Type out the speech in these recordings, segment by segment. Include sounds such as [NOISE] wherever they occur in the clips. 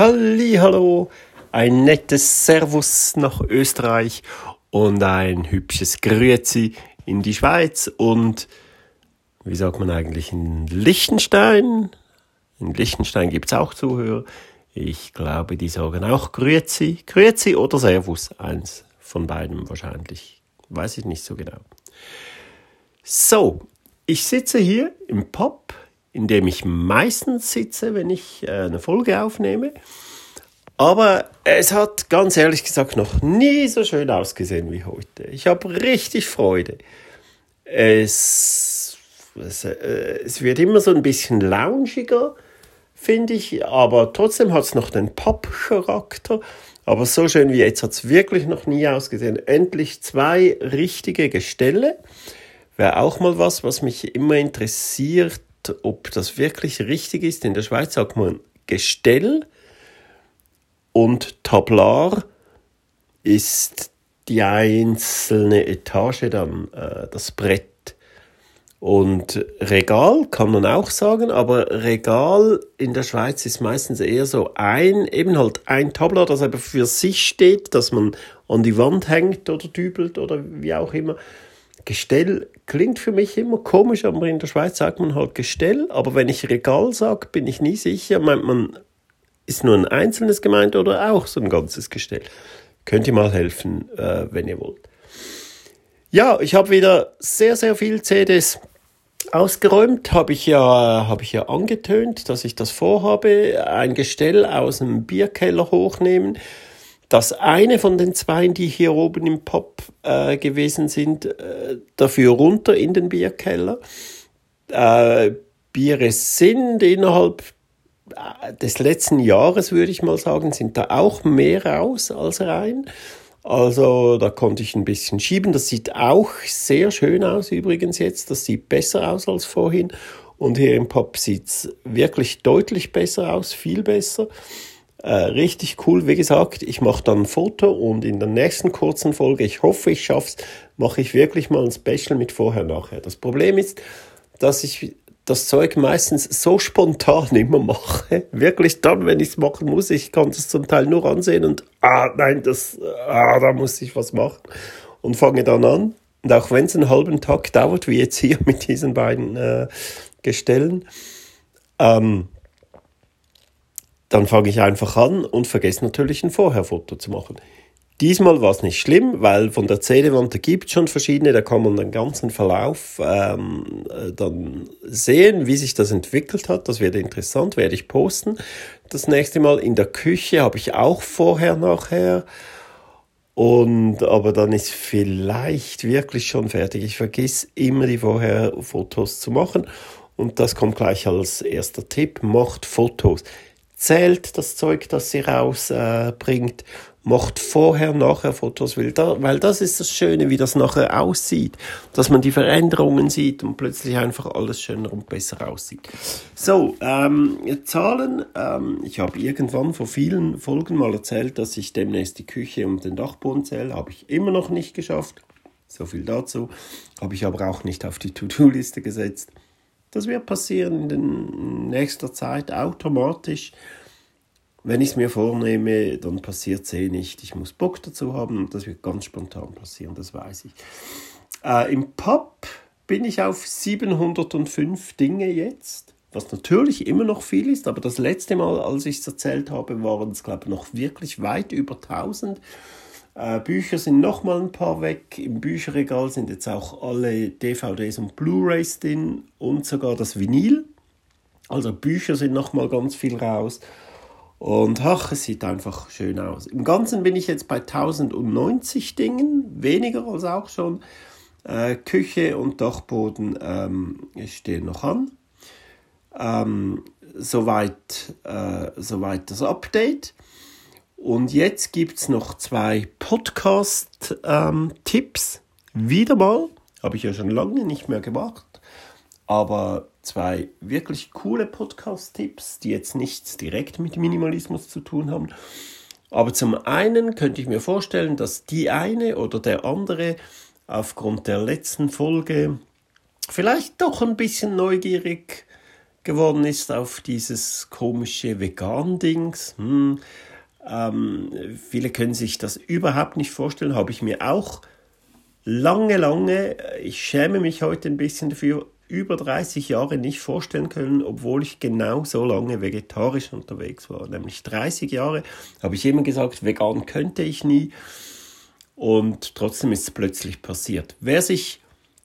Hallo, ein nettes Servus nach Österreich und ein hübsches Grüezi in die Schweiz und wie sagt man eigentlich in Liechtenstein? In Liechtenstein gibt's auch Zuhörer. Ich glaube, die sagen auch Grüezi, Grüezi oder Servus, eins von beiden wahrscheinlich. Weiß ich nicht so genau. So, ich sitze hier im Pub in dem ich meistens sitze, wenn ich äh, eine Folge aufnehme. Aber es hat ganz ehrlich gesagt noch nie so schön ausgesehen wie heute. Ich habe richtig Freude. Es, es, äh, es wird immer so ein bisschen loungiger, finde ich, aber trotzdem hat es noch den Pop-Charakter. Aber so schön wie jetzt hat es wirklich noch nie ausgesehen. Endlich zwei richtige Gestelle. Wäre auch mal was, was mich immer interessiert ob das wirklich richtig ist. In der Schweiz sagt man Gestell und Tablar ist die einzelne Etage dann äh, das Brett. Und Regal kann man auch sagen, aber Regal in der Schweiz ist meistens eher so ein, eben halt ein Tablar, das aber für sich steht, dass man an die Wand hängt oder dübelt oder wie auch immer. Gestell klingt für mich immer komisch, aber in der Schweiz sagt man halt Gestell. Aber wenn ich Regal sage, bin ich nie sicher. Meint man, ist nur ein einzelnes gemeint oder auch so ein ganzes Gestell? Könnt ihr mal helfen, äh, wenn ihr wollt. Ja, ich habe wieder sehr, sehr viel CDs ausgeräumt. Habe ich, ja, hab ich ja angetönt, dass ich das vorhabe. Ein Gestell aus dem Bierkeller hochnehmen dass eine von den zwei, die hier oben im Pop äh, gewesen sind, äh, dafür runter in den Bierkeller. Äh, Biere sind innerhalb äh, des letzten Jahres, würde ich mal sagen, sind da auch mehr raus als rein. Also da konnte ich ein bisschen schieben. Das sieht auch sehr schön aus übrigens jetzt. Das sieht besser aus als vorhin. Und hier im Pop sieht es wirklich deutlich besser aus, viel besser. Äh, richtig cool. Wie gesagt, ich mache dann ein Foto und in der nächsten kurzen Folge, ich hoffe, ich schaff's, mache ich wirklich mal ein Special mit vorher-nachher. Das Problem ist, dass ich das Zeug meistens so spontan immer mache. Wirklich dann, wenn ich es machen muss. Ich kann es zum Teil nur ansehen und, ah, nein, das, ah, da muss ich was machen. Und fange dann an. Und auch wenn es einen halben Tag dauert, wie jetzt hier [LAUGHS] mit diesen beiden äh, Gestellen, ähm, dann fange ich einfach an und vergesse natürlich ein Vorherfoto zu machen. Diesmal war es nicht schlimm, weil von der CD-Wand, gibt schon verschiedene, da kann man den ganzen Verlauf ähm, äh, dann sehen, wie sich das entwickelt hat. Das wird interessant, werde ich posten. Das nächste Mal in der Küche habe ich auch vorher, nachher. Und, aber dann ist vielleicht wirklich schon fertig. Ich vergiss immer die vorher Fotos zu machen. Und das kommt gleich als erster Tipp. Macht Fotos zählt das Zeug, das sie rausbringt, äh, macht vorher, nachher Fotos, weil, da, weil das ist das Schöne, wie das nachher aussieht, dass man die Veränderungen sieht und plötzlich einfach alles schöner und besser aussieht. So, ähm, Zahlen, ähm, ich habe irgendwann vor vielen Folgen mal erzählt, dass ich demnächst die Küche und den Dachboden zähle, habe ich immer noch nicht geschafft. So viel dazu. Habe ich aber auch nicht auf die To-Do-Liste gesetzt. Das wird passieren in nächster Zeit automatisch. Wenn ich es mir vornehme, dann passiert es eh nicht. Ich muss Bock dazu haben und das wird ganz spontan passieren, das weiß ich. Äh, Im Pub bin ich auf 705 Dinge jetzt, was natürlich immer noch viel ist, aber das letzte Mal, als ich es erzählt habe, waren es, glaube ich, noch wirklich weit über 1000. Äh, Bücher sind nochmal ein paar weg. Im Bücherregal sind jetzt auch alle DVDs und Blu-rays drin und sogar das Vinyl. Also Bücher sind nochmal ganz viel raus. Und ach, es sieht einfach schön aus. Im Ganzen bin ich jetzt bei 1090 Dingen, weniger als auch schon. Äh, Küche und Dachboden ähm, stehen noch an. Ähm, soweit, äh, soweit das Update. Und jetzt gibt es noch zwei Podcast-Tipps. Ähm, Wieder mal, habe ich ja schon lange nicht mehr gemacht, aber zwei wirklich coole Podcast-Tipps, die jetzt nichts direkt mit Minimalismus zu tun haben. Aber zum einen könnte ich mir vorstellen, dass die eine oder der andere aufgrund der letzten Folge vielleicht doch ein bisschen neugierig geworden ist auf dieses komische Vegan-Dings. Hm. Ähm, viele können sich das überhaupt nicht vorstellen, habe ich mir auch lange, lange, ich schäme mich heute ein bisschen dafür, über 30 Jahre nicht vorstellen können, obwohl ich genau so lange vegetarisch unterwegs war. Nämlich 30 Jahre habe ich immer gesagt, vegan könnte ich nie. Und trotzdem ist es plötzlich passiert. Wer sich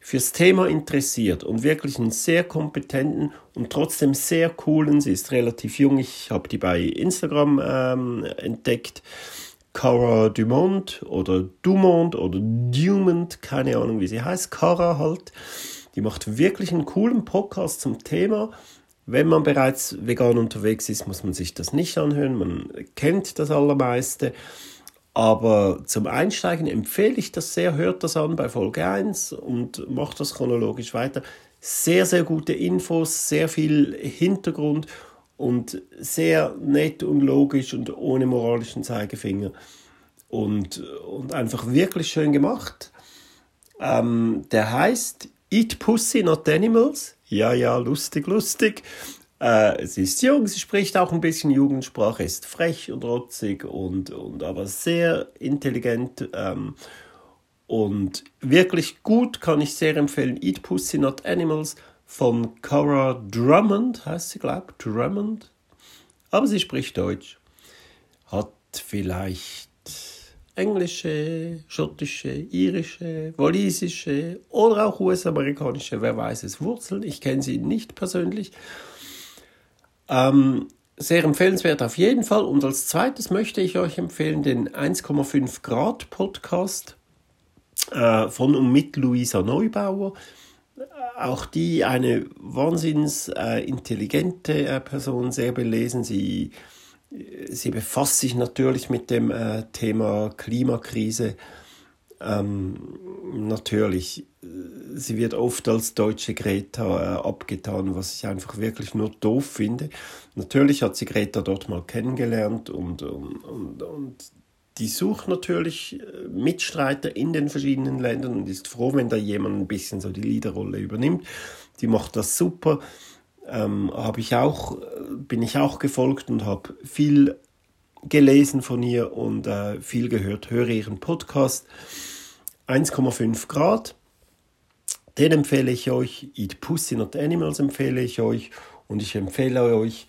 fürs Thema interessiert und wirklich einen sehr kompetenten und trotzdem sehr coolen, sie ist relativ jung, ich habe die bei Instagram ähm, entdeckt, Cara Dumont oder Dumont oder Dumont, keine Ahnung wie sie heißt, Cara halt. Die macht wirklich einen coolen Podcast zum Thema. Wenn man bereits vegan unterwegs ist, muss man sich das nicht anhören. Man kennt das Allermeiste. Aber zum Einsteigen empfehle ich das sehr. Hört das an bei Folge 1 und macht das chronologisch weiter. Sehr, sehr gute Infos, sehr viel Hintergrund und sehr nett und logisch und ohne moralischen Zeigefinger. Und, und einfach wirklich schön gemacht. Ähm, der heißt Eat Pussy Not Animals. Ja, ja, lustig, lustig. Äh, sie ist jung, sie spricht auch ein bisschen Jugendsprache, ist frech und rotzig und, und aber sehr intelligent ähm, und wirklich gut, kann ich sehr empfehlen. Eat Pussy Not Animals von Cora Drummond, heißt sie, glaube ich, Drummond. Aber sie spricht Deutsch. Hat vielleicht englische, schottische, irische, walisische oder auch US-amerikanische, wer weiß es, Wurzeln. Ich kenne sie nicht persönlich. Ähm, sehr empfehlenswert auf jeden Fall. Und als zweites möchte ich euch empfehlen den 1,5 Grad Podcast äh, von und mit Luisa Neubauer. Auch die eine wahnsinns äh, intelligente äh, Person, sehr belesen. Sie sie befasst sich natürlich mit dem äh, Thema Klimakrise. Ähm, natürlich, äh, sie wird oft als deutsche Greta äh, abgetan, was ich einfach wirklich nur doof finde. Natürlich hat sie Greta dort mal kennengelernt und, und, und, und die sucht natürlich äh, Mitstreiter in den verschiedenen Ländern und ist froh, wenn da jemand ein bisschen so die Leaderrolle übernimmt. Die macht das super ähm, habe ich auch, bin ich auch gefolgt und habe viel gelesen von ihr und äh, viel gehört. Höre ihren Podcast 1,5 Grad. Den empfehle ich euch. Eat Pussy Not Animals empfehle ich euch. Und ich empfehle euch,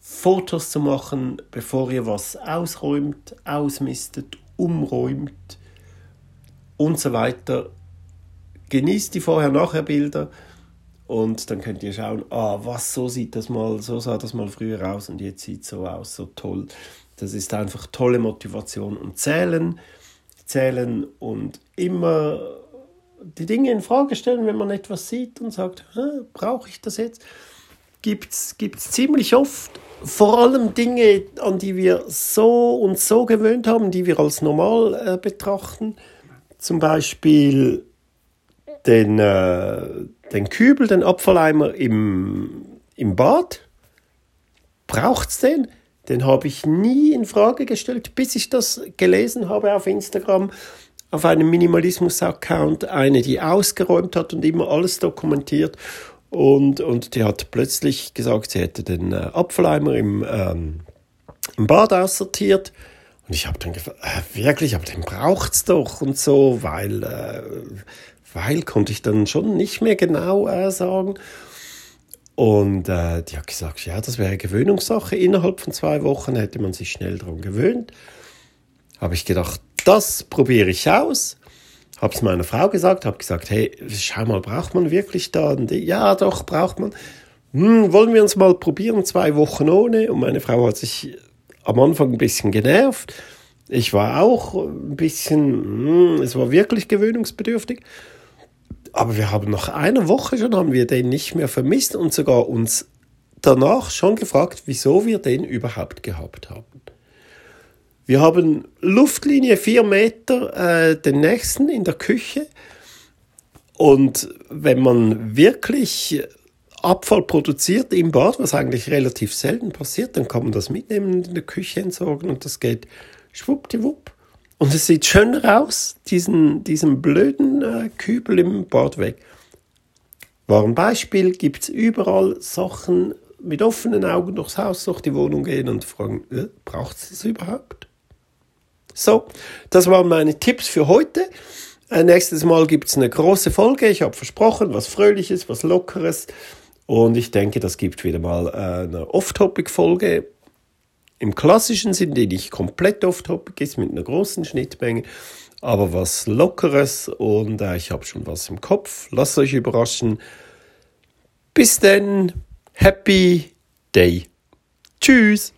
Fotos zu machen, bevor ihr was ausräumt, ausmistet, umräumt und so weiter. Genießt die Vorher-Nachher-Bilder und dann könnt ihr schauen, ah, was, so sieht das mal, so sah das mal früher aus und jetzt sieht es so aus, so toll. Das ist einfach tolle Motivation und zählen, zählen und immer die Dinge in Frage stellen, wenn man etwas sieht und sagt, brauche ich das jetzt? Gibt es ziemlich oft, vor allem Dinge, an die wir so und so gewöhnt haben, die wir als normal äh, betrachten. Zum Beispiel den, äh, den Kübel, den Abfalleimer im, im Bad. Braucht's den? Den habe ich nie in Frage gestellt, bis ich das gelesen habe auf Instagram, auf einem Minimalismus-Account, eine, die ausgeräumt hat und immer alles dokumentiert. Und, und die hat plötzlich gesagt, sie hätte den äh, Abfalleimer im, ähm, im Bad aussortiert. Und ich habe dann gefragt, äh, wirklich, aber den braucht's doch und so, weil äh, weil konnte ich dann schon nicht mehr genau äh, sagen. Und äh, die hat gesagt, ja, das wäre Gewöhnungssache. Innerhalb von zwei Wochen hätte man sich schnell daran gewöhnt. Habe ich gedacht, das probiere ich aus. Habe es meiner Frau gesagt, habe gesagt, hey, schau mal, braucht man wirklich da? Die, ja, doch, braucht man. Hm, wollen wir uns mal probieren, zwei Wochen ohne? Und meine Frau hat sich am Anfang ein bisschen genervt. Ich war auch ein bisschen, hm, es war wirklich gewöhnungsbedürftig. Aber wir haben nach einer Woche schon haben wir den nicht mehr vermisst und sogar uns danach schon gefragt, wieso wir den überhaupt gehabt haben. Wir haben Luftlinie vier Meter äh, den nächsten in der Küche. Und wenn man wirklich Abfall produziert im Bad, was eigentlich relativ selten passiert, dann kann man das mitnehmen in der Küche entsorgen und das geht schwuppdiwupp. Und es sieht schöner aus, diesen, diesen blöden äh, Kübel im Bad weg. War ein Beispiel, gibt es überall Sachen mit offenen Augen durchs Haus, durch die Wohnung gehen und fragen, äh, braucht es das überhaupt? So, das waren meine Tipps für heute. Äh, nächstes Mal gibt es eine große Folge. Ich habe versprochen, was Fröhliches, was Lockeres. Und ich denke, das gibt wieder mal äh, eine Off-Topic-Folge im klassischen Sinn, die nicht komplett off-topic ist, mit einer großen Schnittmenge, aber was Lockeres und äh, ich habe schon was im Kopf. Lasst euch überraschen. Bis dann, happy day. Tschüss.